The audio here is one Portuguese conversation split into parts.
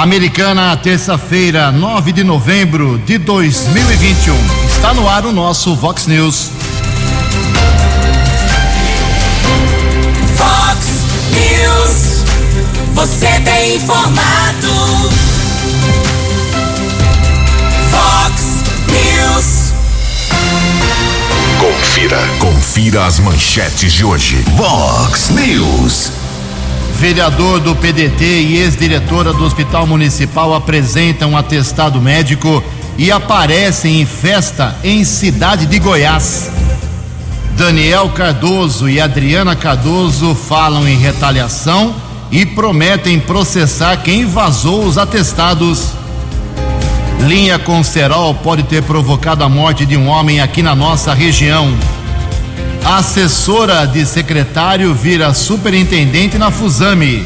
Americana, terça-feira, 9 de novembro de 2021. Está no ar o nosso Vox News. Vox News. Você tem informado. Vox News. Confira, confira as manchetes de hoje. Vox News. Vereador do PDT e ex-diretora do Hospital Municipal apresentam atestado médico e aparecem em festa em cidade de Goiás. Daniel Cardoso e Adriana Cardoso falam em retaliação e prometem processar quem vazou os atestados. Linha com cerol pode ter provocado a morte de um homem aqui na nossa região. Assessora de secretário vira superintendente na Fusame.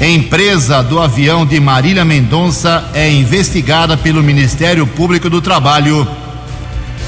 Empresa do avião de Marília Mendonça é investigada pelo Ministério Público do Trabalho.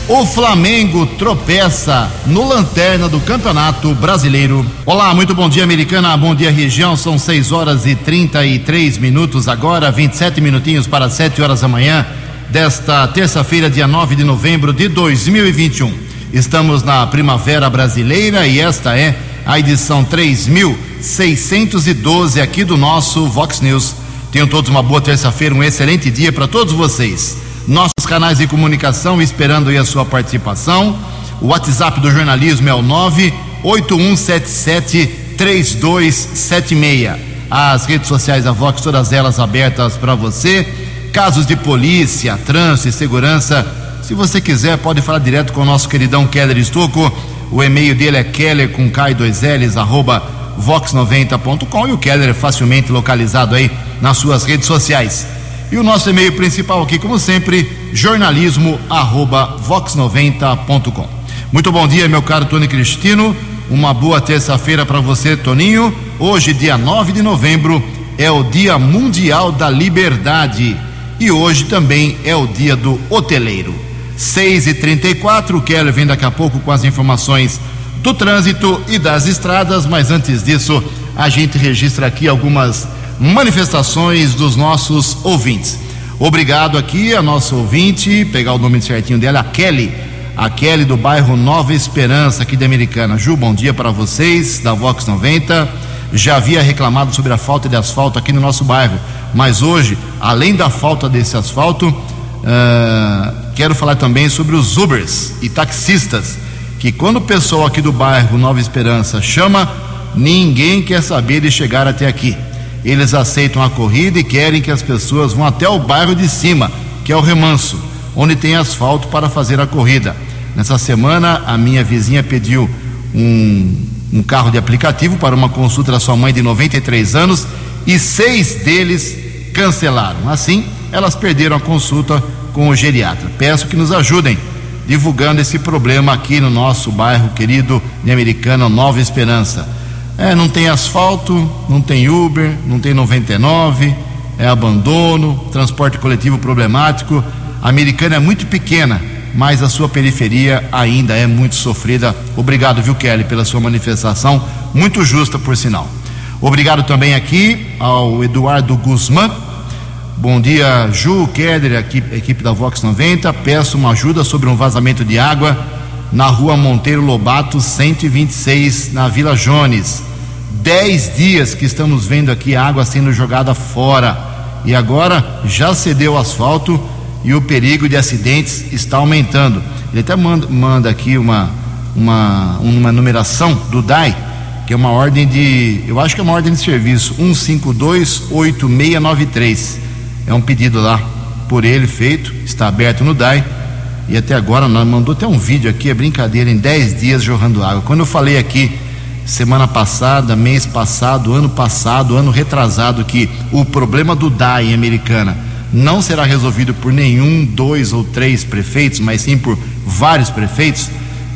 O Flamengo tropeça no lanterna do Campeonato Brasileiro. Olá, muito bom dia, americana. Bom dia, região. São 6 horas e 33 minutos agora, 27 minutinhos para 7 horas da manhã desta terça-feira, dia 9 de novembro de 2021. Estamos na Primavera Brasileira e esta é a edição 3612 aqui do nosso Vox News. Tenham todos uma boa terça-feira, um excelente dia para todos vocês. Nossos canais de comunicação esperando aí a sua participação. O WhatsApp do jornalismo é o 98177 3276. As redes sociais da Vox, todas elas abertas para você. Casos de polícia, trânsito e segurança se você quiser, pode falar direto com o nosso queridão Keller Estocco. O e-mail dele é keller com K2Ls, arroba vox90.com e o Keller é facilmente localizado aí nas suas redes sociais. E o nosso e-mail principal aqui, como sempre, jornalismo arroba vox90.com. Muito bom dia, meu caro Tony Cristino. Uma boa terça-feira para você, Toninho. Hoje, dia 9 de novembro, é o Dia Mundial da Liberdade. E hoje também é o dia do hoteleiro. 6 e 34 o Keller vem daqui a pouco com as informações do trânsito e das estradas, mas antes disso, a gente registra aqui algumas manifestações dos nossos ouvintes. Obrigado aqui a nosso ouvinte, pegar o nome certinho dela, a Kelly, a Kelly do bairro Nova Esperança, aqui de Americana. Ju, bom dia para vocês, da Vox 90. Já havia reclamado sobre a falta de asfalto aqui no nosso bairro, mas hoje, além da falta desse asfalto, Uh, quero falar também sobre os Ubers e taxistas, que quando o pessoal aqui do bairro Nova Esperança chama, ninguém quer saber de chegar até aqui. Eles aceitam a corrida e querem que as pessoas vão até o bairro de cima, que é o Remanso, onde tem asfalto para fazer a corrida. Nessa semana, a minha vizinha pediu um, um carro de aplicativo para uma consulta da sua mãe de 93 anos e seis deles cancelaram. Assim, elas perderam a consulta com o geriatra. Peço que nos ajudem divulgando esse problema aqui no nosso bairro querido de Americana, Nova Esperança. É, não tem asfalto, não tem Uber, não tem 99, é abandono, transporte coletivo problemático. A Americana é muito pequena, mas a sua periferia ainda é muito sofrida. Obrigado, viu, Kelly, pela sua manifestação, muito justa, por sinal. Obrigado também aqui ao Eduardo Guzmán, Bom dia, Ju, Keder, equipe, equipe da Vox 90. Peço uma ajuda sobre um vazamento de água na rua Monteiro Lobato, 126, na Vila Jones. Dez dias que estamos vendo aqui água sendo jogada fora. E agora já cedeu o asfalto e o perigo de acidentes está aumentando. Ele até manda, manda aqui uma, uma, uma numeração do DAI, que é uma ordem de. Eu acho que é uma ordem de serviço, 1528693 é um pedido lá por ele feito, está aberto no DAI. E até agora mandou até um vídeo aqui, é brincadeira, em 10 dias jorrando água. Quando eu falei aqui semana passada, mês passado, ano passado, ano retrasado, que o problema do DAI em Americana não será resolvido por nenhum, dois ou três prefeitos, mas sim por vários prefeitos,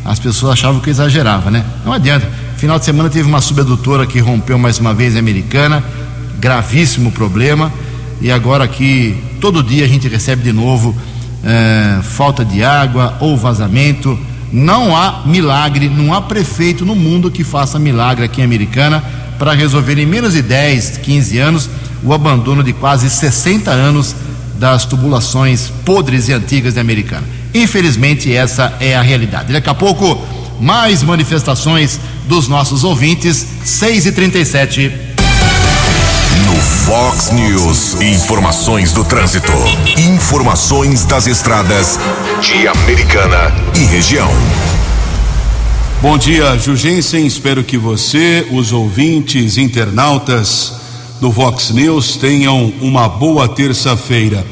as pessoas achavam que eu exagerava, né? Não adianta. Final de semana teve uma subedutora que rompeu mais uma vez em Americana, gravíssimo problema e agora aqui todo dia a gente recebe de novo é, falta de água ou vazamento. Não há milagre, não há prefeito no mundo que faça milagre aqui em Americana para resolver em menos de 10, 15 anos o abandono de quase 60 anos das tubulações podres e antigas de Americana. Infelizmente, essa é a realidade. Daqui a pouco, mais manifestações dos nossos ouvintes, 6 e 37 No Fox News, informações do trânsito. Informações das estradas de Americana e região. Bom dia, Jugensen. Espero que você, os ouvintes, internautas do Vox News tenham uma boa terça-feira.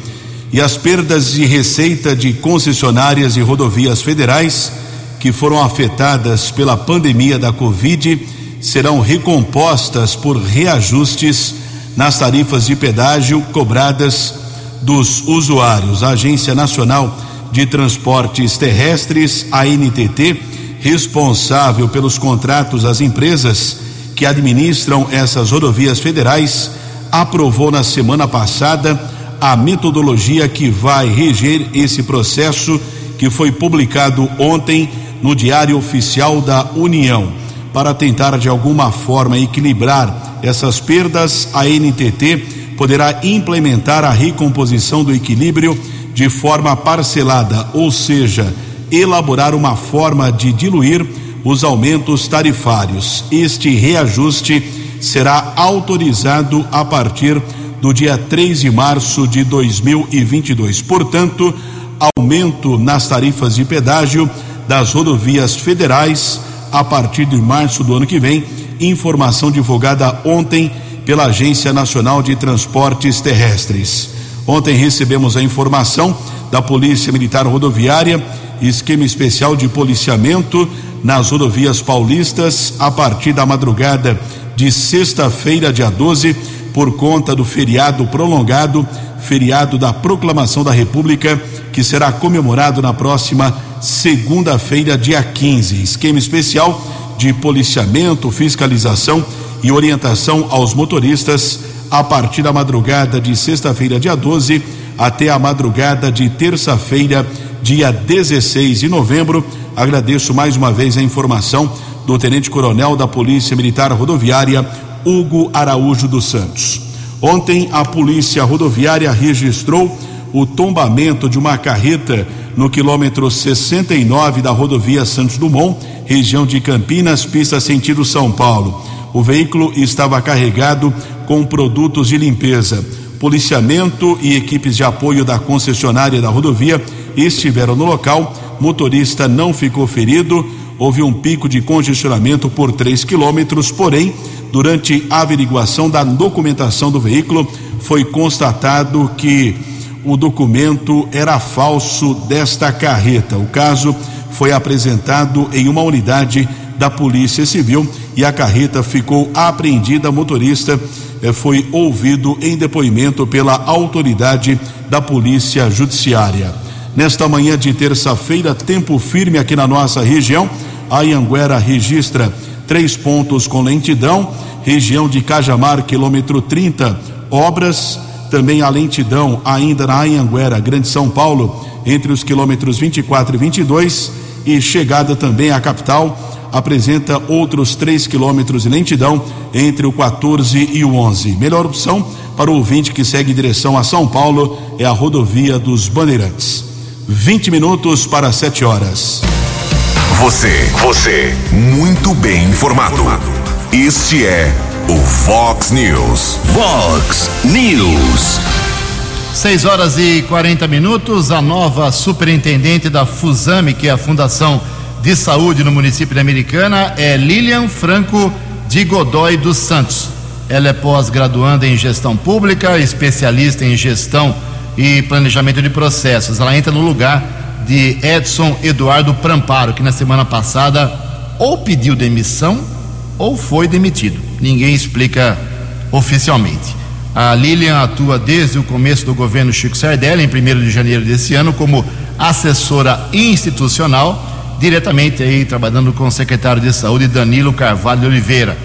E as perdas de receita de concessionárias e rodovias federais que foram afetadas pela pandemia da Covid serão recompostas por reajustes nas tarifas de pedágio cobradas dos usuários. A Agência Nacional de Transportes Terrestres, a NTT, responsável pelos contratos das empresas que administram essas rodovias federais, aprovou na semana passada a metodologia que vai reger esse processo que foi publicado ontem no Diário Oficial da União. Para tentar de alguma forma equilibrar essas perdas, a NTT poderá implementar a recomposição do equilíbrio de forma parcelada, ou seja, elaborar uma forma de diluir os aumentos tarifários. Este reajuste será autorizado a partir do dia 3 de março de 2022. Portanto, aumento nas tarifas de pedágio das rodovias federais a partir de março do ano que vem. Informação divulgada ontem pela Agência Nacional de Transportes Terrestres. Ontem recebemos a informação da Polícia Militar Rodoviária, esquema especial de policiamento nas rodovias paulistas a partir da madrugada de sexta-feira, dia 12, por conta do feriado prolongado, feriado da Proclamação da República, que será comemorado na próxima segunda-feira, dia 15. Esquema especial de policiamento, fiscalização e orientação aos motoristas a partir da madrugada de sexta-feira, dia 12, até a madrugada de terça-feira, dia 16 de novembro. Agradeço mais uma vez a informação do Tenente Coronel da Polícia Militar Rodoviária, Hugo Araújo dos Santos. Ontem, a Polícia Rodoviária registrou o tombamento de uma carreta no quilômetro 69 da rodovia Santos Dumont, região de Campinas, pista sentido São Paulo. O veículo estava carregado com produtos de limpeza. Policiamento e equipes de apoio da concessionária da rodovia estiveram no local. Motorista não ficou ferido. Houve um pico de congestionamento por 3 quilômetros, porém, durante a averiguação da documentação do veículo, foi constatado que o documento era falso desta carreta. O caso foi apresentado em uma unidade da Polícia Civil e a carreta ficou apreendida. O motorista eh, foi ouvido em depoimento pela autoridade da Polícia Judiciária. Nesta manhã de terça-feira, tempo firme aqui na nossa região. A Ianguera registra três pontos com lentidão. Região de Cajamar, quilômetro 30, obras. Também a lentidão ainda na Anhanguera, Grande São Paulo, entre os quilômetros 24 e 22. E chegada também à capital, apresenta outros 3 quilômetros de lentidão entre o 14 e o 11. Melhor opção para o ouvinte que segue em direção a São Paulo é a rodovia dos Bandeirantes. 20 minutos para 7 horas. Você, você, muito bem informado. Este é o Fox News. Fox News. 6 horas e 40 minutos. A nova superintendente da FUSAME, que é a Fundação de Saúde no município de Americana, é Lilian Franco de Godoy dos Santos. Ela é pós-graduanda em gestão pública, especialista em gestão e planejamento de processos. Ela entra no lugar de Edson Eduardo Pramparo, que na semana passada ou pediu demissão ou foi demitido. Ninguém explica oficialmente. A Lilian atua desde o começo do governo Chico Sardelli, em 1 de janeiro desse ano, como assessora institucional, diretamente aí trabalhando com o secretário de saúde Danilo Carvalho Oliveira.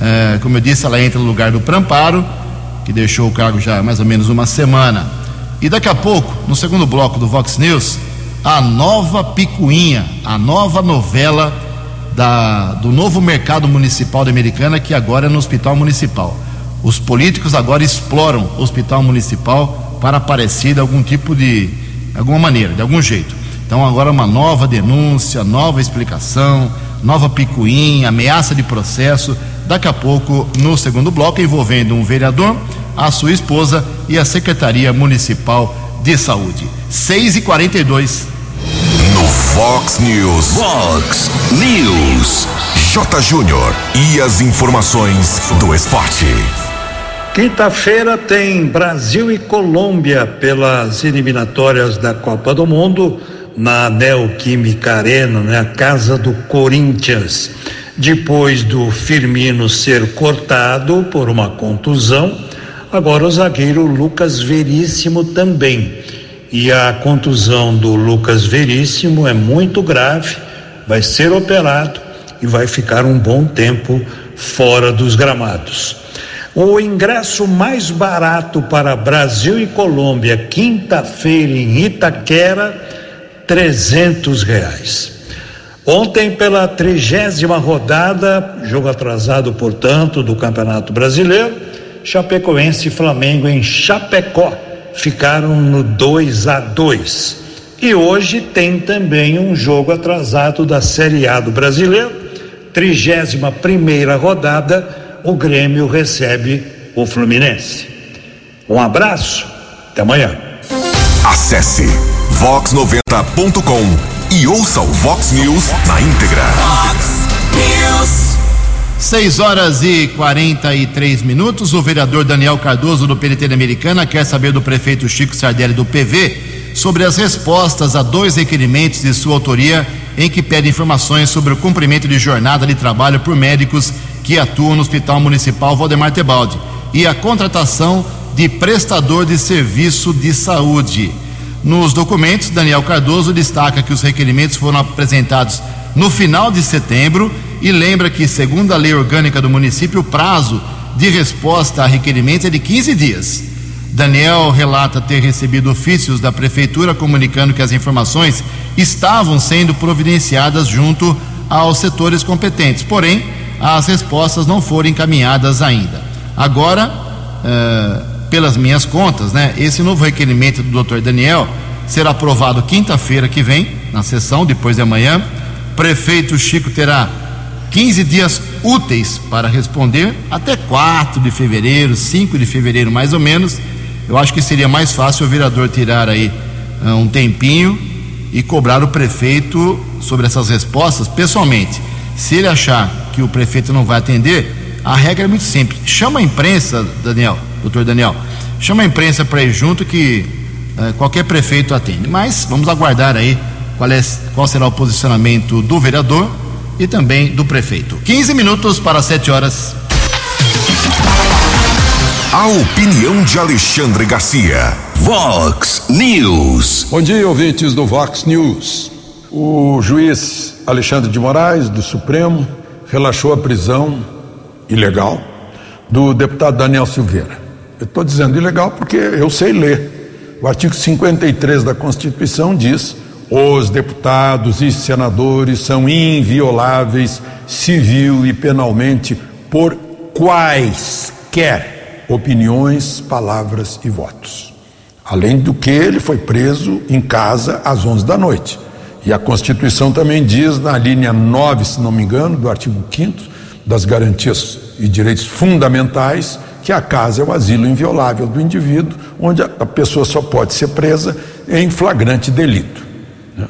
É, como eu disse, ela entra no lugar do Pramparo, que deixou o cargo já há mais ou menos uma semana. E daqui a pouco, no segundo bloco do Vox News, a nova picuinha, a nova novela da, do novo mercado municipal da Americana, que agora é no Hospital Municipal. Os políticos agora exploram o hospital municipal para aparecer de algum tipo de, alguma maneira, de algum jeito. Então agora uma nova denúncia, nova explicação, nova picuinha, ameaça de processo. Daqui a pouco, no segundo bloco, envolvendo um vereador, a sua esposa e a Secretaria Municipal de Saúde. 6 e 42 No Fox News. Fox News. J. Júnior. E as informações do esporte. Quinta-feira tem Brasil e Colômbia pelas eliminatórias da Copa do Mundo na Neoquímica Arena, né, a casa do Corinthians. Depois do Firmino ser cortado por uma contusão, agora o zagueiro Lucas Veríssimo também. E a contusão do Lucas Veríssimo é muito grave, vai ser operado e vai ficar um bom tempo fora dos gramados. O ingresso mais barato para Brasil e Colômbia, quinta-feira em Itaquera, trezentos reais. Ontem, pela trigésima rodada, jogo atrasado, portanto, do Campeonato Brasileiro, Chapecoense e Flamengo em Chapecó ficaram no 2 a 2. E hoje tem também um jogo atrasado da Série A do Brasileiro, trigésima primeira rodada, o Grêmio recebe o Fluminense. Um abraço, até amanhã. Acesse vox90.com e ouça o Vox News na íntegra. Fox News. 6 horas e 43 minutos. O vereador Daniel Cardoso, do PNT Americana, quer saber do prefeito Chico Sardelli, do PV, sobre as respostas a dois requerimentos de sua autoria em que pede informações sobre o cumprimento de jornada de trabalho por médicos que atuam no Hospital Municipal Valdemar Tebaldi e a contratação de prestador de serviço de saúde. Nos documentos, Daniel Cardoso destaca que os requerimentos foram apresentados no final de setembro e lembra que, segundo a lei orgânica do município, o prazo de resposta a requerimentos é de 15 dias. Daniel relata ter recebido ofícios da prefeitura comunicando que as informações estavam sendo providenciadas junto aos setores competentes, porém, as respostas não foram encaminhadas ainda. Agora, eh, pelas minhas contas, né, esse novo requerimento do Dr. Daniel será aprovado quinta-feira que vem, na sessão, depois de amanhã. Prefeito Chico terá 15 dias úteis para responder, até 4 de fevereiro, 5 de fevereiro mais ou menos. Eu acho que seria mais fácil o vereador tirar aí ah, um tempinho e cobrar o prefeito sobre essas respostas pessoalmente. Se ele achar que o prefeito não vai atender, a regra é muito simples. Chama a imprensa, Daniel, doutor Daniel, chama a imprensa para ir junto que eh, qualquer prefeito atende. Mas vamos aguardar aí qual, é, qual será o posicionamento do vereador e também do prefeito. 15 minutos para 7 horas. A opinião de Alexandre Garcia. Vox News. Bom dia, ouvintes do Vox News. O juiz Alexandre de Moraes, do Supremo, relaxou a prisão ilegal do deputado Daniel Silveira. Eu estou dizendo ilegal porque eu sei ler. O artigo 53 da Constituição diz: os deputados e senadores são invioláveis civil e penalmente por quaisquer opiniões, palavras e votos. Além do que, ele foi preso em casa às 11 da noite. E a Constituição também diz, na linha 9, se não me engano, do artigo 5 das garantias e direitos fundamentais, que a casa é o asilo inviolável do indivíduo, onde a pessoa só pode ser presa em flagrante delito.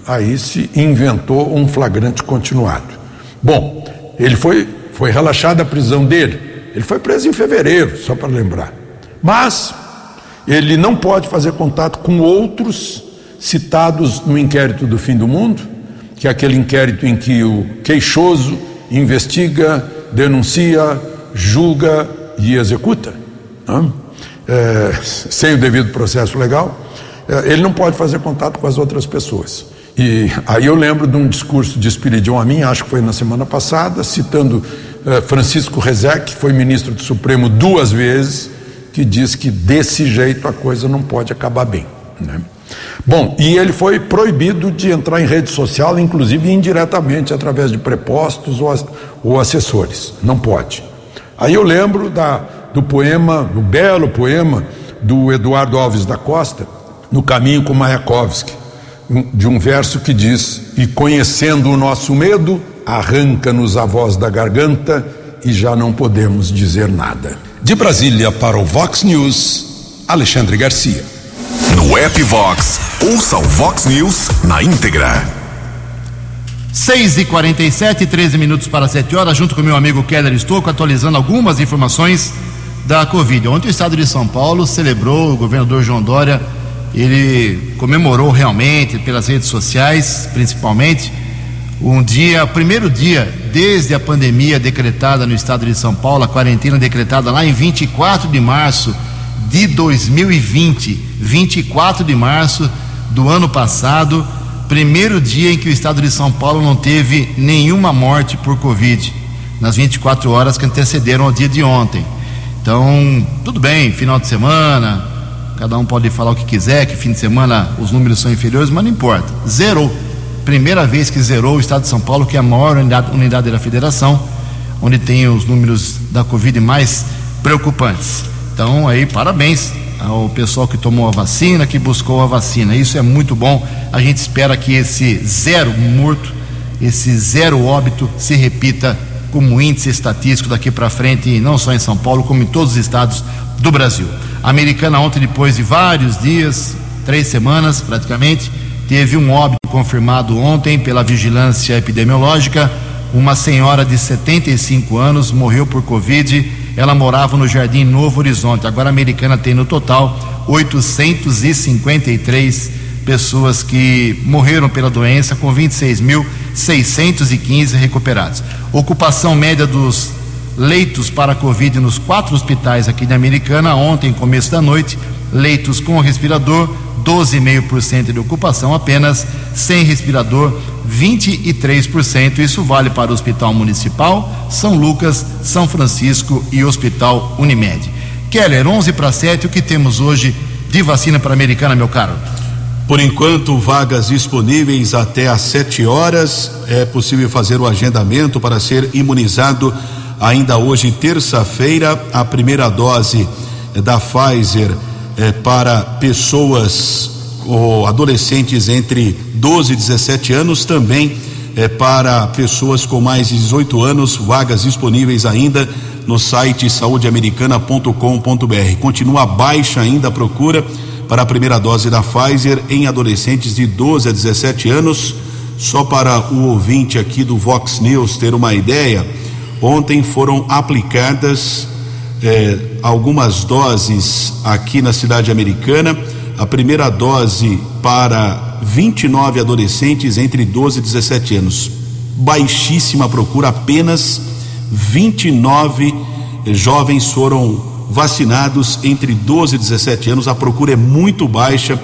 Aí se inventou um flagrante continuado. Bom, ele foi, foi relaxada a prisão dele. Ele foi preso em fevereiro, só para lembrar. Mas ele não pode fazer contato com outros citados no inquérito do fim do mundo, que é aquele inquérito em que o queixoso investiga, denuncia, julga e executa, é, sem o devido processo legal. É, ele não pode fazer contato com as outras pessoas. E aí eu lembro de um discurso de Espiridion a mim, acho que foi na semana passada, citando eh, Francisco Rezec, que foi ministro do Supremo duas vezes, que diz que desse jeito a coisa não pode acabar bem. Né? Bom, e ele foi proibido de entrar em rede social, inclusive indiretamente, através de prepostos ou, ou assessores. Não pode. Aí eu lembro da do poema, do belo poema do Eduardo Alves da Costa, No Caminho com Mayakovsky, de um verso que diz: E conhecendo o nosso medo, arranca-nos a voz da garganta e já não podemos dizer nada. De Brasília para o Vox News, Alexandre Garcia. No app Vox, ouça o Vox News na íntegra. 6 e 47 13 minutos para 7 horas, junto com meu amigo Keller Estouco, atualizando algumas informações da Covid. Ontem o estado de São Paulo celebrou, o governador João Dória, ele comemorou realmente pelas redes sociais, principalmente, um dia, primeiro dia desde a pandemia decretada no estado de São Paulo, a quarentena decretada lá em 24 de março de 2020, 24 de março do ano passado, primeiro dia em que o estado de São Paulo não teve nenhuma morte por Covid, nas 24 horas que antecederam ao dia de ontem. Então, tudo bem, final de semana, cada um pode falar o que quiser, que fim de semana os números são inferiores, mas não importa. Zerou. Primeira vez que zerou o estado de São Paulo, que é a maior unidade, unidade da federação, onde tem os números da Covid mais preocupantes. Então, aí, parabéns ao pessoal que tomou a vacina, que buscou a vacina. Isso é muito bom. A gente espera que esse zero morto, esse zero óbito se repita como índice estatístico daqui para frente, não só em São Paulo, como em todos os estados do Brasil. A americana ontem, depois de vários dias, três semanas praticamente, teve um óbito confirmado ontem pela vigilância epidemiológica. Uma senhora de 75 anos morreu por Covid. Ela morava no Jardim Novo Horizonte. Agora a americana tem no total 853 pessoas que morreram pela doença, com 26.615 recuperados. Ocupação média dos leitos para Covid nos quatro hospitais aqui da Americana, ontem, começo da noite, leitos com respirador, 12,5% de ocupação apenas, sem respirador, 23%. Isso vale para o Hospital Municipal, São Lucas, São Francisco e Hospital Unimed. Keller, 11 para 7, o que temos hoje de vacina para a Americana, meu caro? Por enquanto, vagas disponíveis até às 7 horas. É possível fazer o agendamento para ser imunizado ainda hoje, terça-feira, a primeira dose da Pfizer é, para pessoas ou adolescentes entre 12 e 17 anos, também é, para pessoas com mais de 18 anos, vagas disponíveis ainda no site saudeamericana.com.br. Continua baixa ainda a procura para a primeira dose da Pfizer em adolescentes de 12 a 17 anos. Só para o ouvinte aqui do Vox News ter uma ideia, ontem foram aplicadas eh, algumas doses aqui na cidade americana. A primeira dose para 29 adolescentes entre 12 e 17 anos. Baixíssima procura, apenas 29 jovens foram vacinados entre 12 e 17 anos. A procura é muito baixa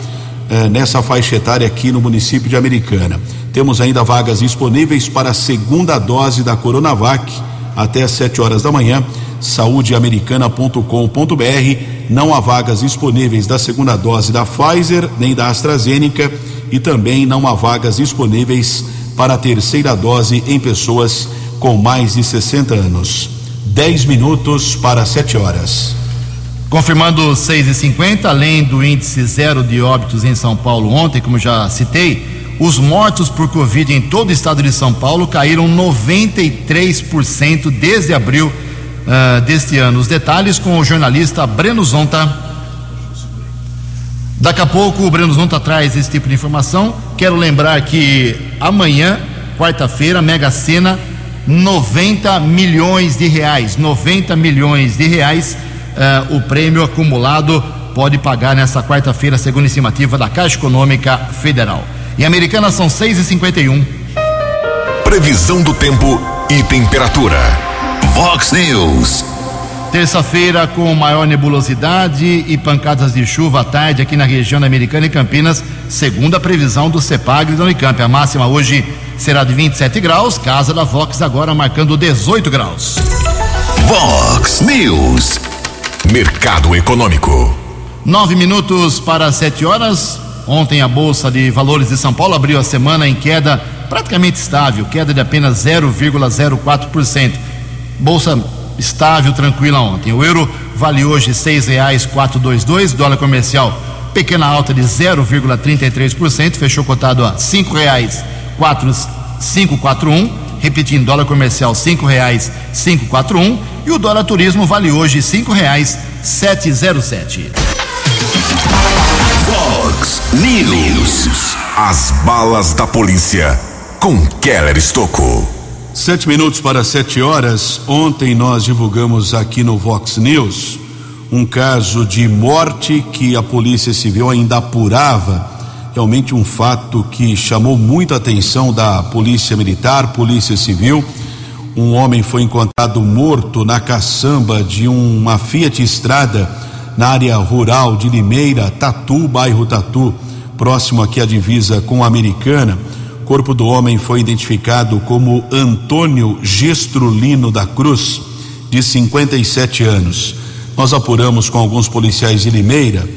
eh, nessa faixa etária aqui no município de Americana. Temos ainda vagas disponíveis para a segunda dose da Coronavac até às 7 horas da manhã. saudeamericana.com.br. Não há vagas disponíveis da segunda dose da Pfizer nem da AstraZeneca e também não há vagas disponíveis para a terceira dose em pessoas com mais de 60 anos. 10 minutos para 7 horas. Confirmando 6 e 50 além do índice zero de óbitos em São Paulo ontem, como já citei, os mortos por Covid em todo o estado de São Paulo caíram 93% desde abril uh, deste ano. Os detalhes com o jornalista Breno Zonta. Daqui a pouco o Breno Zonta traz esse tipo de informação. Quero lembrar que amanhã, quarta-feira, Mega Sena 90 milhões de reais. 90 milhões de reais uh, o prêmio acumulado pode pagar nessa quarta-feira, segundo estimativa da Caixa Econômica Federal. Em Americana são 6h51. Previsão do tempo e temperatura. Vox News. Terça-feira com maior nebulosidade e pancadas de chuva à tarde aqui na região da Americana e Campinas, segundo a previsão do CEPAG e da Unicamp. A máxima hoje será de 27 graus, casa da Vox agora marcando 18 graus. Vox News. Mercado Econômico. Nove minutos para sete horas. Ontem a Bolsa de Valores de São Paulo abriu a semana em queda praticamente estável, queda de apenas 0,04%. Bolsa estável, tranquila ontem. O euro vale hoje seis reais quatro dois dois, dólar comercial pequena alta de 0,33%, fechou cotado a cinco reais quatro cinco quatro um, repetindo dólar comercial cinco reais cinco quatro um e o dólar turismo vale hoje cinco reais sete zero sete. Fox News. As balas da polícia com Keller Estocou. Sete minutos para sete horas. Ontem nós divulgamos aqui no Vox News um caso de morte que a Polícia Civil ainda apurava. Realmente um fato que chamou muita atenção da Polícia Militar, Polícia Civil. Um homem foi encontrado morto na caçamba de uma Fiat Estrada na área rural de Limeira, Tatu, bairro Tatu, próximo aqui à divisa com a Americana. O corpo do homem foi identificado como Antônio Gestrulino da Cruz, de 57 anos. Nós apuramos com alguns policiais de Limeira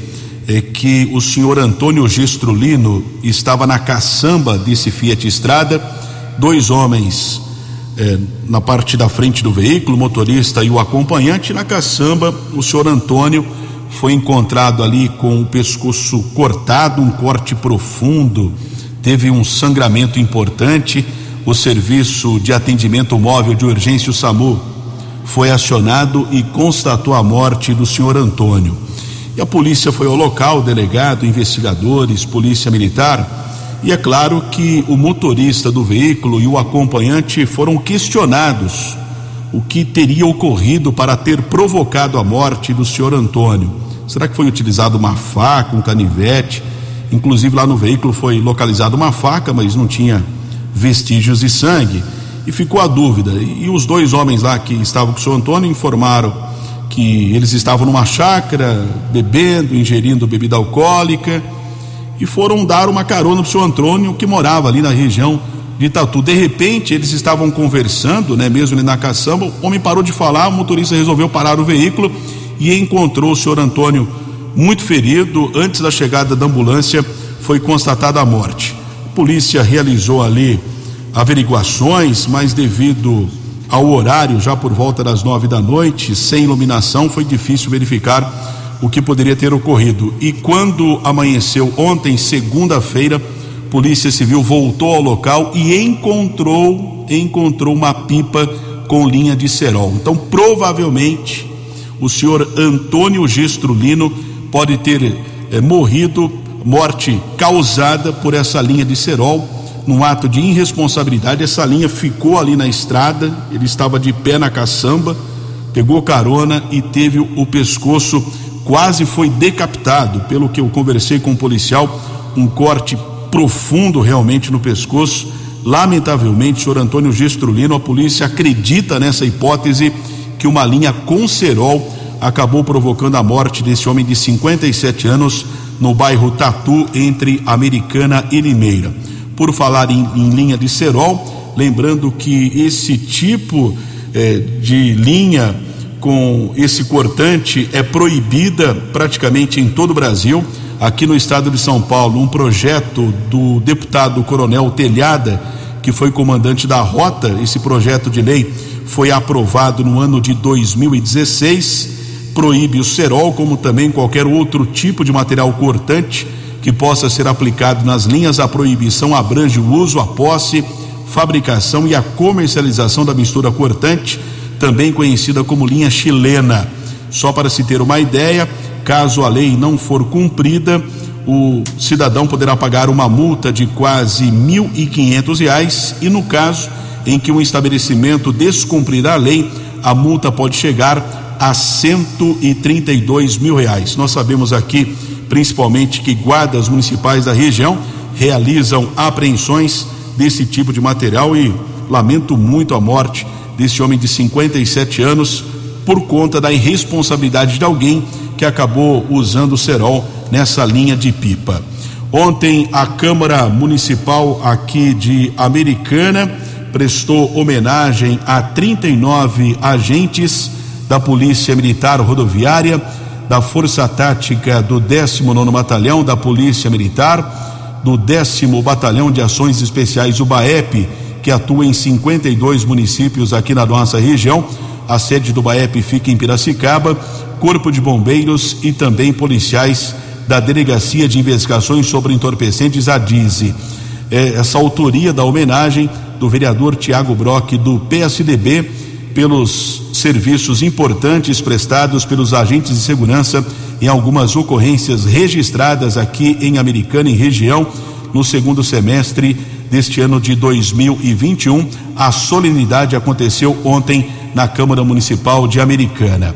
eh, que o senhor Antônio Gestrulino estava na caçamba desse Fiat Estrada, dois homens eh, na parte da frente do veículo, o motorista e o acompanhante. Na caçamba, o senhor Antônio foi encontrado ali com o pescoço cortado, um corte profundo, teve um sangramento importante. O serviço de atendimento móvel de urgência, o SAMU, foi acionado e constatou a morte do senhor Antônio. E a polícia foi ao local, delegado, investigadores, polícia militar, e é claro que o motorista do veículo e o acompanhante foram questionados o que teria ocorrido para ter provocado a morte do senhor Antônio. Será que foi utilizado uma faca, um canivete? Inclusive lá no veículo foi localizada uma faca, mas não tinha vestígios de sangue. E ficou a dúvida. E os dois homens lá que estavam com o senhor Antônio informaram que eles estavam numa chácara, bebendo, ingerindo bebida alcoólica, e foram dar uma carona para o senhor Antônio, que morava ali na região de Tatu. De repente, eles estavam conversando, né, mesmo ali na caçamba, o homem parou de falar, o motorista resolveu parar o veículo e encontrou o senhor Antônio muito ferido. Antes da chegada da ambulância, foi constatada a morte. A polícia realizou ali averiguações, mas devido ao horário, já por volta das nove da noite, sem iluminação, foi difícil verificar o que poderia ter ocorrido. E quando amanheceu ontem, segunda-feira, Polícia Civil voltou ao local e encontrou encontrou uma pipa com linha de cerol. Então, provavelmente o senhor Antônio Gestrulino pode ter eh, morrido, morte causada por essa linha de cerol, num ato de irresponsabilidade. Essa linha ficou ali na estrada, ele estava de pé na caçamba, pegou carona e teve o pescoço quase foi decapitado. Pelo que eu conversei com o um policial, um corte profundo realmente no pescoço. Lamentavelmente, senhor Antônio Gestrulino, a polícia acredita nessa hipótese que uma linha com cerol acabou provocando a morte desse homem de 57 anos no bairro Tatu, entre Americana e Limeira. Por falar em, em linha de cerol, lembrando que esse tipo eh, de linha com esse cortante é proibida praticamente em todo o Brasil. Aqui no estado de São Paulo, um projeto do deputado Coronel Telhada, que foi comandante da rota, esse projeto de lei foi aprovado no ano de 2016, proíbe o cerol, como também qualquer outro tipo de material cortante que possa ser aplicado nas linhas. A proibição abrange o uso, a posse, fabricação e a comercialização da mistura cortante, também conhecida como linha chilena. Só para se ter uma ideia, caso a lei não for cumprida, o cidadão poderá pagar uma multa de quase mil e quinhentos reais e no caso em que um estabelecimento descumprir a lei, a multa pode chegar a 132 mil reais. Nós sabemos aqui, principalmente, que guardas municipais da região realizam apreensões desse tipo de material e lamento muito a morte desse homem de 57 anos por conta da irresponsabilidade de alguém que acabou usando o cerol nessa linha de pipa. Ontem a Câmara Municipal aqui de Americana prestou homenagem a 39 agentes da Polícia Militar Rodoviária, da Força Tática do 19 Batalhão da Polícia Militar, do 10 Batalhão de Ações Especiais, o BAEP, que atua em 52 municípios aqui na nossa região. A sede do BAEP fica em Piracicaba. Corpo de Bombeiros e também policiais da Delegacia de Investigações sobre Entorpecentes, a DIZE. É, essa autoria da homenagem do vereador Tiago Brock, do PSDB, pelos serviços importantes prestados pelos agentes de segurança em algumas ocorrências registradas aqui em Americana e região no segundo semestre deste ano de 2021. A solenidade aconteceu ontem na Câmara Municipal de Americana.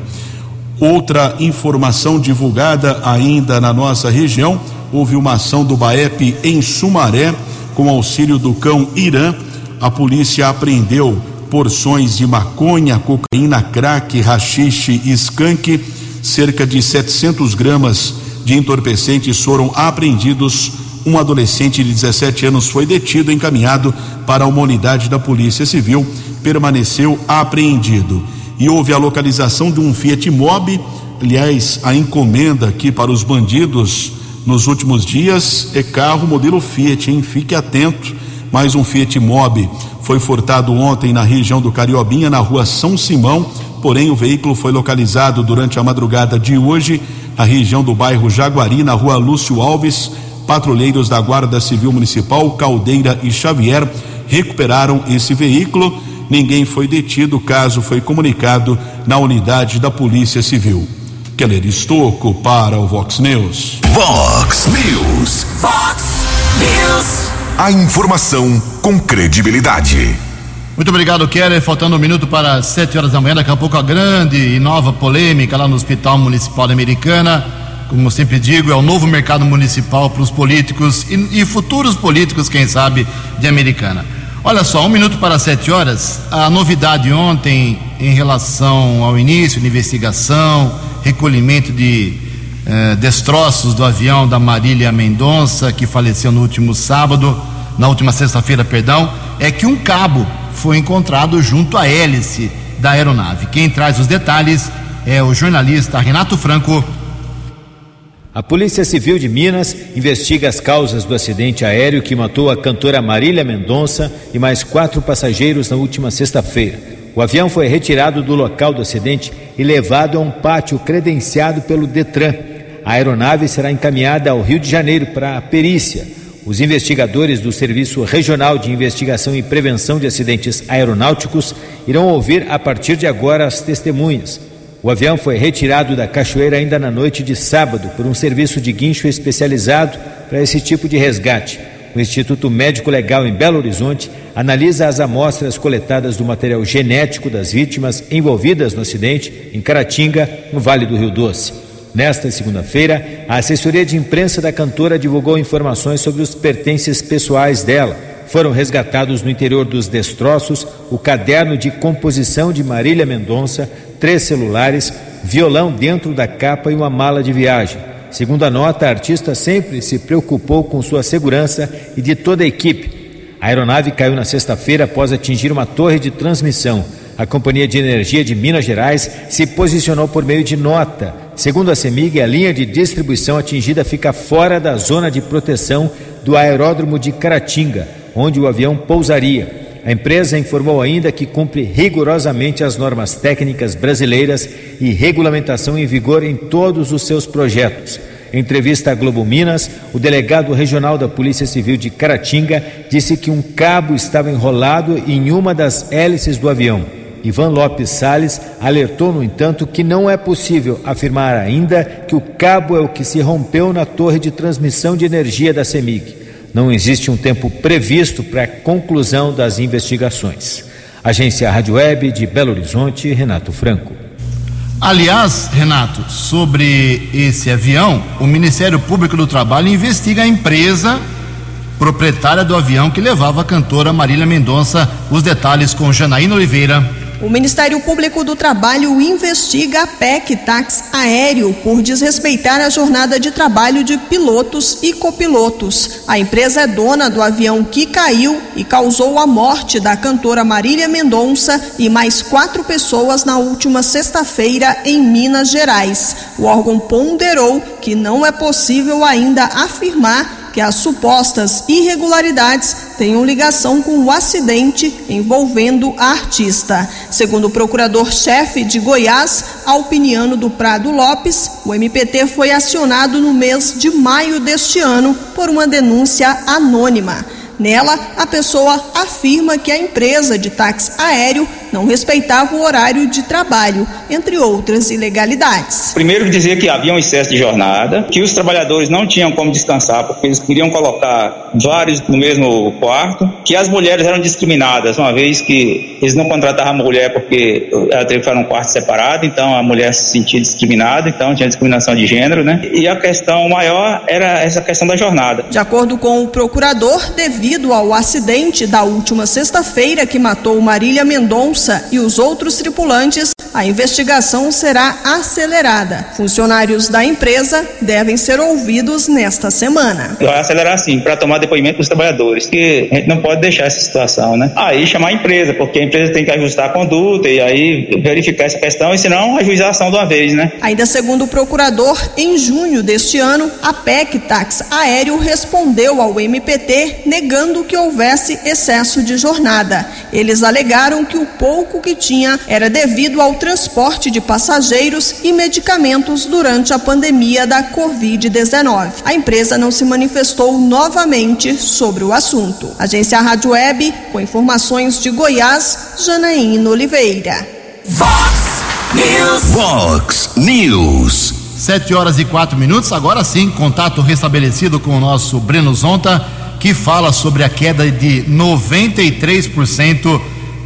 Outra informação divulgada ainda na nossa região: houve uma ação do BAEP em Sumaré, com auxílio do cão Irã. A polícia apreendeu porções de maconha, cocaína, crack, rachixe e skunk. Cerca de 700 gramas de entorpecentes foram apreendidos. Um adolescente de 17 anos foi detido e encaminhado para uma unidade da Polícia Civil. Permaneceu apreendido e houve a localização de um Fiat Mobi. Aliás, a encomenda aqui para os bandidos nos últimos dias é carro modelo Fiat, hein? Fique atento. Mais um Fiat Mobi foi furtado ontem na região do Cariobinha, na rua São Simão. Porém, o veículo foi localizado durante a madrugada de hoje na região do bairro Jaguari, na rua Lúcio Alves. Patrulheiros da Guarda Civil Municipal, Caldeira e Xavier recuperaram esse veículo ninguém foi detido. O caso foi comunicado na unidade da Polícia Civil. Keller Estocco para o Vox News. Vox News. Fox News. A informação com credibilidade. Muito obrigado, Keller. Faltando um minuto para sete horas da manhã, daqui a pouco a grande e nova polêmica lá no Hospital Municipal da Americana. Como eu sempre digo, é o novo mercado municipal para os políticos e, e futuros políticos, quem sabe, de Americana. Olha só, um minuto para sete horas. A novidade ontem em relação ao início de investigação, recolhimento de eh, destroços do avião da Marília Mendonça, que faleceu no último sábado, na última sexta-feira, perdão, é que um cabo foi encontrado junto à hélice da aeronave. Quem traz os detalhes é o jornalista Renato Franco a Polícia Civil de Minas investiga as causas do acidente aéreo que matou a cantora Marília Mendonça e mais quatro passageiros na última sexta-feira. O avião foi retirado do local do acidente e levado a um pátio credenciado pelo Detran. A aeronave será encaminhada ao Rio de Janeiro para a perícia. Os investigadores do Serviço Regional de Investigação e Prevenção de Acidentes Aeronáuticos irão ouvir a partir de agora as testemunhas. O avião foi retirado da cachoeira ainda na noite de sábado por um serviço de guincho especializado para esse tipo de resgate. O Instituto Médico Legal em Belo Horizonte analisa as amostras coletadas do material genético das vítimas envolvidas no acidente em Caratinga, no Vale do Rio Doce. Nesta segunda-feira, a assessoria de imprensa da cantora divulgou informações sobre os pertences pessoais dela. Foram resgatados no interior dos destroços o caderno de composição de Marília Mendonça, três celulares, violão dentro da capa e uma mala de viagem. Segundo a nota, a artista sempre se preocupou com sua segurança e de toda a equipe. A aeronave caiu na sexta-feira após atingir uma torre de transmissão. A Companhia de Energia de Minas Gerais se posicionou por meio de nota. Segundo a CEMIG, a linha de distribuição atingida fica fora da zona de proteção do aeródromo de Caratinga, onde o avião pousaria. A empresa informou ainda que cumpre rigorosamente as normas técnicas brasileiras e regulamentação em vigor em todos os seus projetos. Em entrevista à Globo Minas, o delegado regional da Polícia Civil de Caratinga disse que um cabo estava enrolado em uma das hélices do avião. Ivan Lopes Sales alertou, no entanto, que não é possível afirmar ainda que o cabo é o que se rompeu na torre de transmissão de energia da CEMIG. Não existe um tempo previsto para a conclusão das investigações. Agência Rádio Web de Belo Horizonte, Renato Franco. Aliás, Renato, sobre esse avião, o Ministério Público do Trabalho investiga a empresa proprietária do avião que levava a cantora Marília Mendonça. Os detalhes com Janaína Oliveira. O Ministério Público do Trabalho investiga a PEC Táxi Aéreo por desrespeitar a jornada de trabalho de pilotos e copilotos. A empresa é dona do avião que caiu e causou a morte da cantora Marília Mendonça e mais quatro pessoas na última sexta-feira em Minas Gerais. O órgão ponderou que não é possível ainda afirmar que as supostas irregularidades tenham ligação com o acidente envolvendo a artista. Segundo o procurador-chefe de Goiás, Alpiniano do Prado Lopes, o MPT foi acionado no mês de maio deste ano por uma denúncia anônima. Nela, a pessoa afirma que a empresa de táxi aéreo não respeitava o horário de trabalho, entre outras ilegalidades. Primeiro dizia que havia um excesso de jornada, que os trabalhadores não tinham como descansar porque eles queriam colocar vários no mesmo quarto, que as mulheres eram discriminadas, uma vez que eles não contratavam a mulher porque ela teve que ficar num quarto separado, então a mulher se sentia discriminada, então tinha discriminação de gênero, né? E a questão maior era essa questão da jornada. De acordo com o procurador, devido ao acidente da última sexta-feira que matou Marília Mendonça, e os outros tripulantes, a investigação será acelerada. Funcionários da empresa devem ser ouvidos nesta semana. Vai acelerar sim, para tomar depoimento dos trabalhadores, que a gente não pode deixar essa situação, né? Aí chamar a empresa, porque a empresa tem que ajustar a conduta e aí verificar essa questão, e senão ajuizar a ação de uma vez, né? Ainda segundo o procurador, em junho deste ano, a PEC Táxi Aéreo respondeu ao MPT negando que houvesse excesso de jornada. Eles alegaram que o pouco que tinha era devido ao transporte de passageiros e medicamentos durante a pandemia da Covid-19. A empresa não se manifestou novamente sobre o assunto. Agência Rádio Web, com informações de Goiás, Janaína Oliveira. Fox News. Fox News. Sete horas e quatro minutos. Agora sim, contato restabelecido com o nosso Breno Zonta, que fala sobre a queda de 93%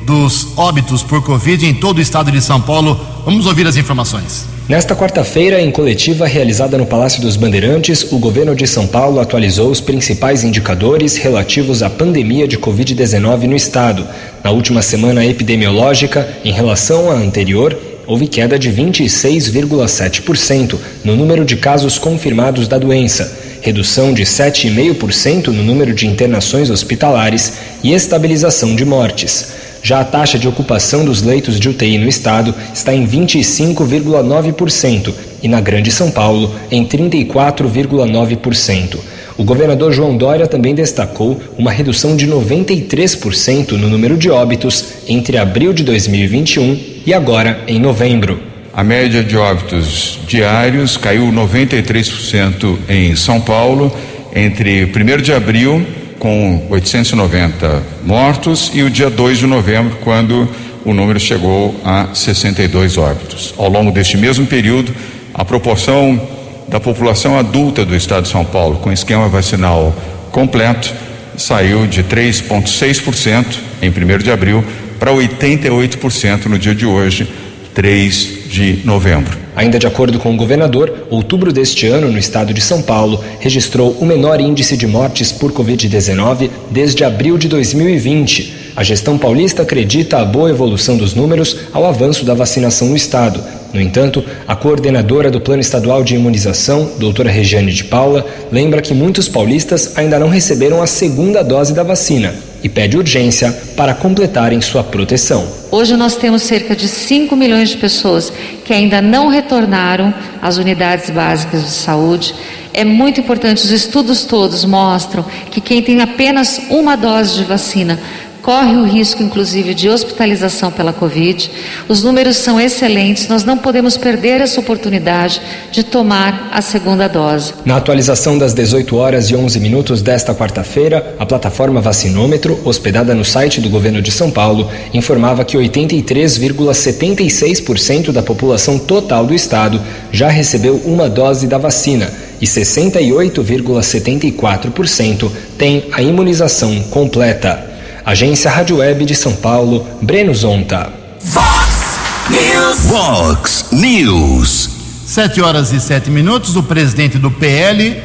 dos óbitos por Covid em todo o estado de São Paulo. Vamos ouvir as informações. Nesta quarta-feira, em coletiva realizada no Palácio dos Bandeirantes, o governo de São Paulo atualizou os principais indicadores relativos à pandemia de Covid-19 no estado. Na última semana epidemiológica, em relação à anterior, houve queda de 26,7% no número de casos confirmados da doença, redução de 7,5% no número de internações hospitalares e estabilização de mortes. Já a taxa de ocupação dos leitos de UTI no estado está em 25,9% e na Grande São Paulo em 34,9%. O governador João Dória também destacou uma redução de 93% no número de óbitos entre abril de 2021 e agora em novembro. A média de óbitos diários caiu 93% em São Paulo entre 1 de abril com 890 mortos e o dia 2 de novembro, quando o número chegou a 62 óbitos. Ao longo deste mesmo período, a proporção da população adulta do estado de São Paulo com esquema vacinal completo saiu de 3,6% em 1 de abril para 88% no dia de hoje, 3 de novembro. Ainda de acordo com o governador, outubro deste ano, no estado de São Paulo, registrou o menor índice de mortes por Covid-19 desde abril de 2020. A gestão paulista acredita a boa evolução dos números ao avanço da vacinação no estado. No entanto, a coordenadora do Plano Estadual de Imunização, doutora Regiane de Paula, lembra que muitos paulistas ainda não receberam a segunda dose da vacina e pede urgência para completarem sua proteção. Hoje nós temos cerca de 5 milhões de pessoas que ainda não retornaram às unidades básicas de saúde. É muito importante, os estudos todos mostram que quem tem apenas uma dose de vacina corre o risco, inclusive, de hospitalização pela Covid. Os números são excelentes, nós não podemos perder essa oportunidade de tomar a segunda dose. Na atualização das 18 horas e 11 minutos desta quarta-feira, a plataforma Vacinômetro, hospedada no site do governo de São Paulo, informava que 83,76% da população total do estado já recebeu uma dose da vacina e 68,74% tem a imunização completa. Agência Rádio Web de São Paulo, Breno Zonta. Fox News. Fox News. Sete horas e sete minutos. O presidente do PL,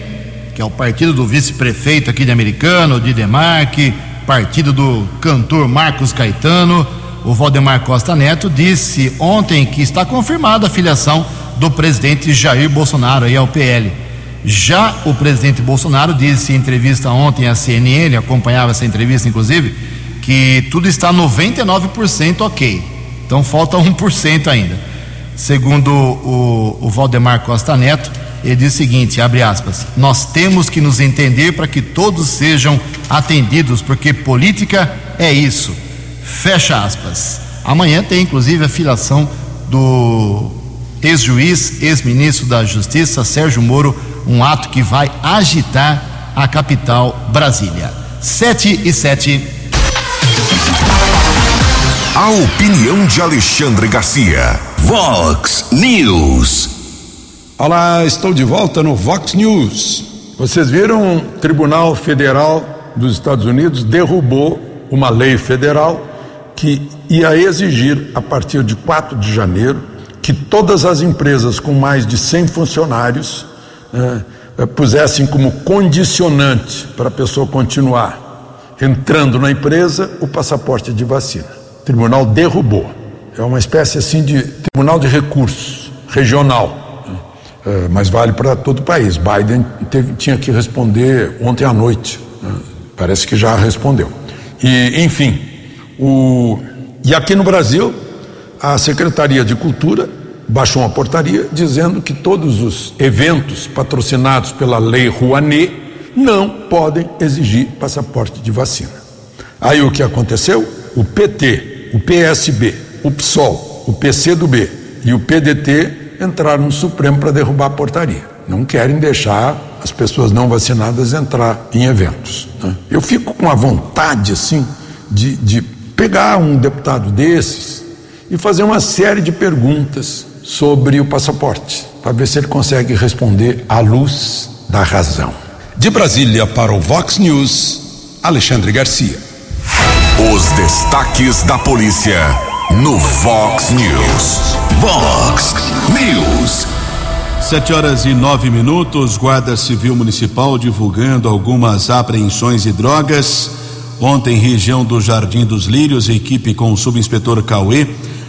que é o partido do vice-prefeito aqui de Americano, de Demarque, partido do cantor Marcos Caetano, o Valdemar Costa Neto, disse ontem que está confirmada a filiação do presidente Jair Bolsonaro aí ao PL. Já o presidente Bolsonaro disse em entrevista ontem à CNN, acompanhava essa entrevista inclusive, que tudo está 99% ok. Então falta 1% ainda. Segundo o, o Valdemar Costa Neto, Ele diz o seguinte, abre aspas, nós temos que nos entender para que todos sejam atendidos, porque política é isso. Fecha aspas. Amanhã tem inclusive a filação do ex-juiz, ex-ministro da Justiça, Sérgio Moro, um ato que vai agitar a capital Brasília. 7 e 7. A opinião de Alexandre Garcia. Vox News. Olá, estou de volta no Vox News. Vocês viram o Tribunal Federal dos Estados Unidos derrubou uma lei federal que ia exigir, a partir de 4 de janeiro, que todas as empresas com mais de 100 funcionários eh, pusessem como condicionante para a pessoa continuar entrando na empresa o passaporte de vacina. O tribunal derrubou. É uma espécie assim de tribunal de recursos regional, eh, mas vale para todo o país. Biden teve, tinha que responder ontem à noite. Né? Parece que já respondeu. E, enfim, o, e aqui no Brasil, a Secretaria de Cultura baixou uma portaria dizendo que todos os eventos patrocinados pela Lei Rouanet não podem exigir passaporte de vacina. Aí o que aconteceu? O PT, o PSB, o PSOL, o PCdoB e o PDT entraram no Supremo para derrubar a portaria. Não querem deixar as pessoas não vacinadas entrar em eventos. Né? Eu fico com a vontade, assim, de, de pegar um deputado desses e fazer uma série de perguntas sobre o passaporte, para ver se ele consegue responder à luz da razão. De Brasília para o Vox News, Alexandre Garcia. Os destaques da polícia no Vox News. Vox News. Sete horas e nove minutos, Guarda Civil Municipal divulgando algumas apreensões de drogas. Ontem, região do Jardim dos Lírios, equipe com o subinspetor Cauê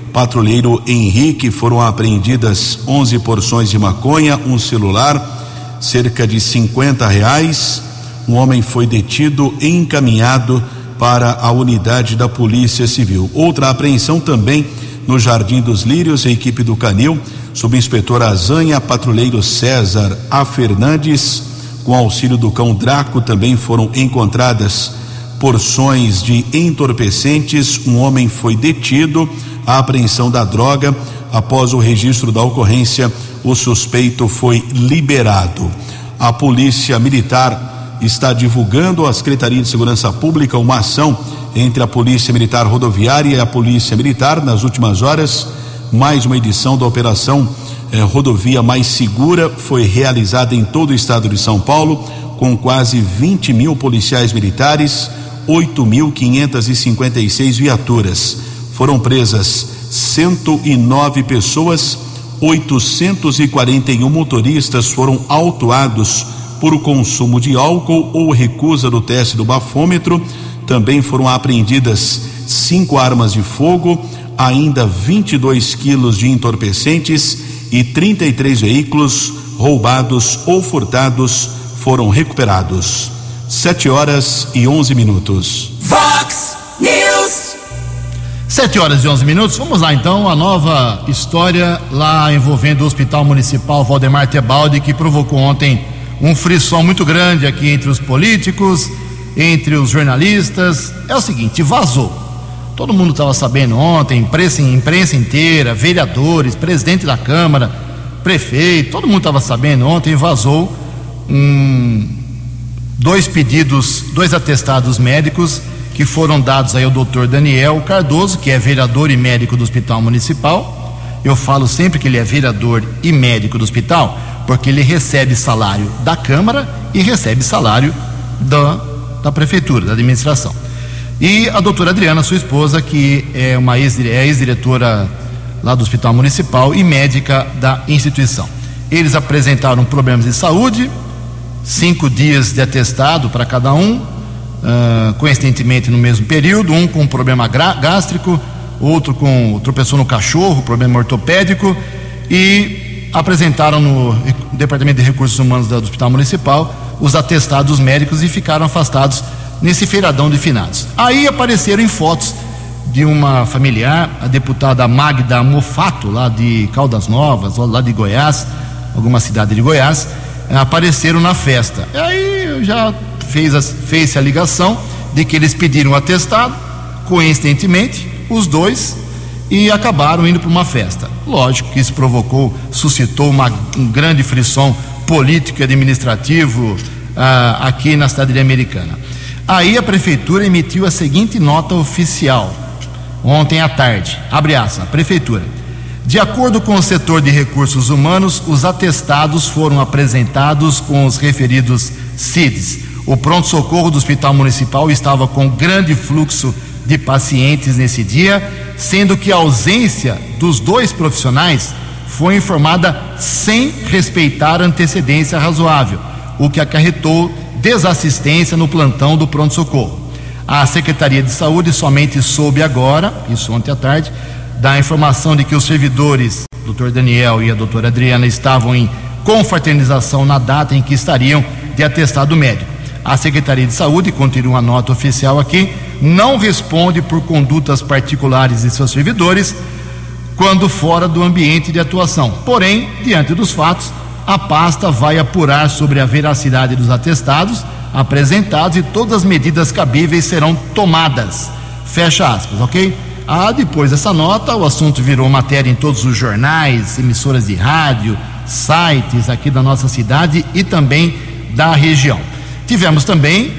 patrulheiro Henrique foram apreendidas 11 porções de maconha, um celular, cerca de 50 reais. Um homem foi detido e encaminhado para a unidade da Polícia Civil. Outra apreensão também no Jardim dos Lírios, a equipe do Canil, subinspetor Azanha, patrulheiro César A. Fernandes, com auxílio do cão Draco, também foram encontradas porções de entorpecentes. Um homem foi detido a apreensão da droga. Após o registro da ocorrência, o suspeito foi liberado. A Polícia Militar está divulgando a Secretaria de Segurança Pública uma ação entre a Polícia Militar Rodoviária e a Polícia Militar nas últimas horas. Mais uma edição da Operação eh, Rodovia Mais Segura foi realizada em todo o estado de São Paulo, com quase 20 mil policiais militares, 8.556 viaturas foram presas 109 pessoas, 841 motoristas foram autuados por consumo de álcool ou recusa do teste do bafômetro. Também foram apreendidas cinco armas de fogo, ainda 22 quilos de entorpecentes e 33 veículos roubados ou furtados foram recuperados. Sete horas e 11 minutos. Vox News. Sete horas e onze minutos. Vamos lá então, a nova história lá envolvendo o Hospital Municipal Valdemar Tebaldi, que provocou ontem um frisson muito grande aqui entre os políticos, entre os jornalistas. É o seguinte, vazou. Todo mundo estava sabendo ontem, imprensa, imprensa inteira, vereadores, presidente da Câmara, prefeito, todo mundo estava sabendo ontem, vazou um, dois pedidos, dois atestados médicos que foram dados aí ao doutor Daniel Cardoso, que é vereador e médico do Hospital Municipal. Eu falo sempre que ele é vereador e médico do hospital, porque ele recebe salário da Câmara e recebe salário da, da Prefeitura, da administração. E a doutora Adriana, sua esposa, que é uma é ex-diretora lá do Hospital Municipal e médica da instituição. Eles apresentaram problemas de saúde, cinco dias de atestado para cada um, uh, coincidentemente no mesmo período, um com problema gástrico, outro com tropeçou no cachorro, problema ortopédico, e apresentaram no Departamento de Recursos Humanos do Hospital Municipal os atestados médicos e ficaram afastados nesse feiradão de finados. Aí apareceram em fotos de uma familiar, a deputada Magda Mofato, lá de Caldas Novas, lá de Goiás, alguma cidade de Goiás, apareceram na festa. E aí já fez a, fez a ligação de que eles pediram atestado, coincidentemente, os dois, e acabaram indo para uma festa. Lógico que isso provocou, suscitou uma, um grande frisson político e administrativo ah, aqui na cidade americana. Aí a prefeitura emitiu a seguinte nota oficial, ontem à tarde. Abre aspas, prefeitura. De acordo com o setor de recursos humanos, os atestados foram apresentados com os referidos CIDs. O pronto-socorro do Hospital Municipal estava com grande fluxo de pacientes nesse dia, sendo que a ausência dos dois profissionais foi informada sem respeitar antecedência razoável, o que acarretou desassistência no plantão do pronto-socorro. A Secretaria de Saúde somente soube agora, isso ontem à tarde, da informação de que os servidores, Dr. Daniel e a doutora Adriana, estavam em confraternização na data em que estariam de atestado médico. A Secretaria de Saúde, continua uma nota oficial aqui, não responde por condutas particulares de seus servidores quando fora do ambiente de atuação. Porém, diante dos fatos, a pasta vai apurar sobre a veracidade dos atestados apresentados e todas as medidas cabíveis serão tomadas. Fecha aspas, ok? Ah, depois dessa nota, o assunto virou matéria em todos os jornais, emissoras de rádio, sites aqui da nossa cidade e também da região. Tivemos também,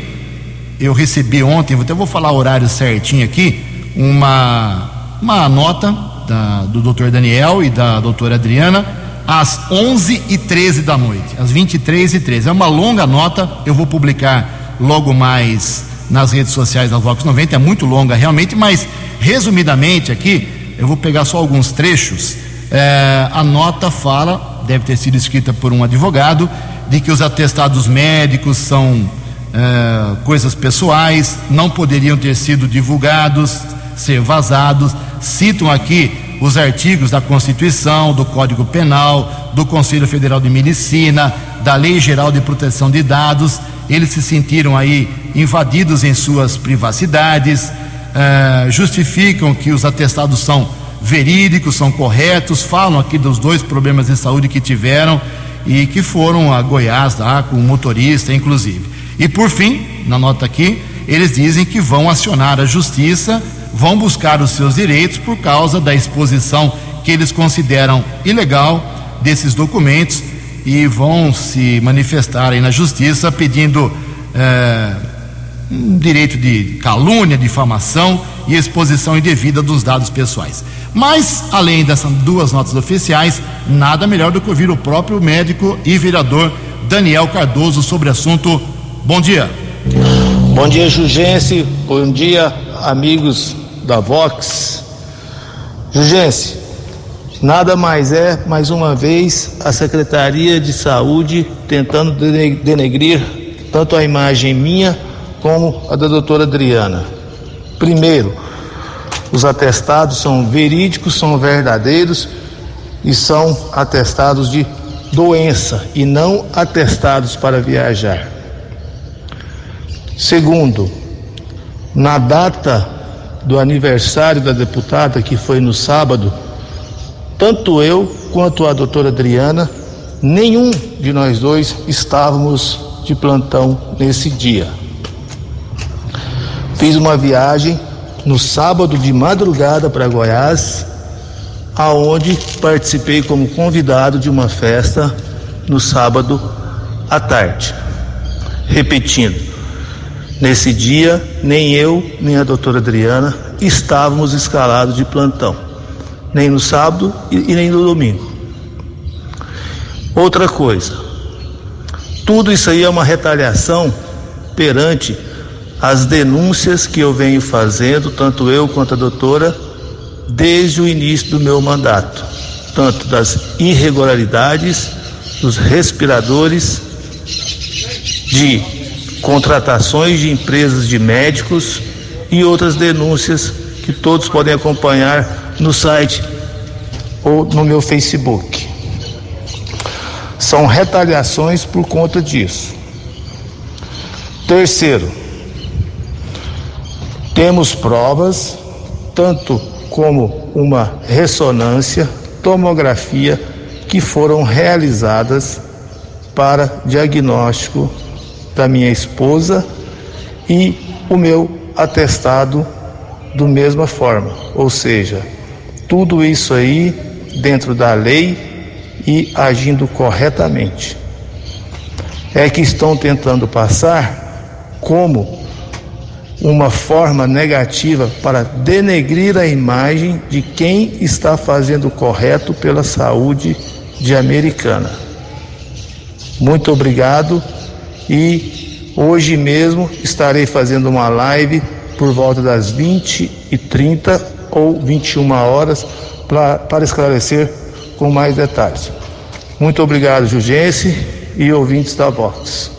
eu recebi ontem, até vou falar o horário certinho aqui, uma, uma nota da, do doutor Daniel e da doutora Adriana às 11 e 13 da noite, às 23 e 13. É uma longa nota, eu vou publicar logo mais nas redes sociais da Vox 90, é muito longa realmente, mas resumidamente aqui, eu vou pegar só alguns trechos. É, a nota fala, deve ter sido escrita por um advogado, de que os atestados médicos são é, coisas pessoais, não poderiam ter sido divulgados, ser vazados. Citam aqui os artigos da Constituição, do Código Penal, do Conselho Federal de Medicina, da Lei Geral de Proteção de Dados. Eles se sentiram aí invadidos em suas privacidades, eh, justificam que os atestados são verídicos, são corretos, falam aqui dos dois problemas de saúde que tiveram e que foram a Goiás lá com o motorista, inclusive. E por fim, na nota aqui, eles dizem que vão acionar a justiça vão buscar os seus direitos por causa da exposição que eles consideram ilegal desses documentos e vão se manifestar aí na justiça pedindo é, um direito de calúnia, difamação e exposição indevida dos dados pessoais. Mas, além dessas duas notas oficiais, nada melhor do que ouvir o próprio médico e vereador Daniel Cardoso sobre o assunto. Bom dia. Bom dia, Jugense. Bom dia, amigos da Vox. Jugense, nada mais é, mais uma vez, a Secretaria de Saúde tentando denegrir tanto a imagem minha como a da doutora Adriana. Primeiro, os atestados são verídicos, são verdadeiros e são atestados de doença e não atestados para viajar. Segundo, na data do aniversário da deputada, que foi no sábado, tanto eu quanto a doutora Adriana, nenhum de nós dois estávamos de plantão nesse dia. Fiz uma viagem no sábado de madrugada para Goiás, aonde participei como convidado de uma festa no sábado à tarde. Repetindo, Nesse dia, nem eu, nem a doutora Adriana estávamos escalados de plantão, nem no sábado e, e nem no domingo. Outra coisa, tudo isso aí é uma retaliação perante as denúncias que eu venho fazendo, tanto eu quanto a doutora, desde o início do meu mandato, tanto das irregularidades, dos respiradores, de contratações de empresas de médicos e outras denúncias que todos podem acompanhar no site ou no meu Facebook. São retaliações por conta disso. Terceiro, temos provas, tanto como uma ressonância, tomografia que foram realizadas para diagnóstico da minha esposa e o meu atestado do mesma forma, ou seja, tudo isso aí dentro da lei e agindo corretamente. É que estão tentando passar como uma forma negativa para denegrir a imagem de quem está fazendo o correto pela saúde de Americana. Muito obrigado e hoje mesmo estarei fazendo uma live por volta das 20 e 30 ou 21 horas pra, para esclarecer com mais detalhes. Muito obrigado, Jugense e ouvintes da Vox.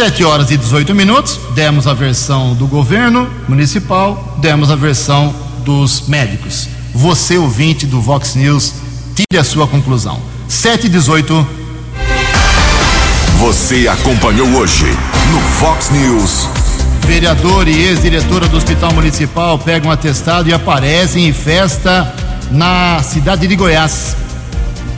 7 horas e 18 minutos, demos a versão do governo municipal, demos a versão dos médicos. Você, ouvinte do Vox News, tire a sua conclusão. 7 e 18. Você acompanhou hoje no Fox News. Vereador e ex-diretora do Hospital Municipal pegam um atestado e aparecem em festa na cidade de Goiás.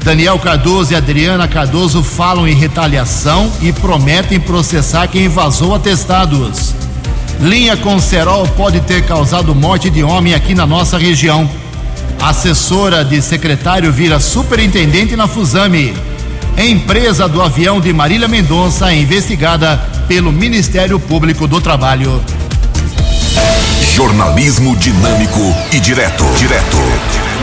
Daniel Cardoso e Adriana Cardoso falam em retaliação e prometem processar quem vazou atestados. Linha com cerol pode ter causado morte de homem aqui na nossa região. Assessora de secretário vira superintendente na Fusame. Empresa do avião de Marília Mendonça é investigada pelo Ministério Público do Trabalho. Jornalismo dinâmico e direto. Direto.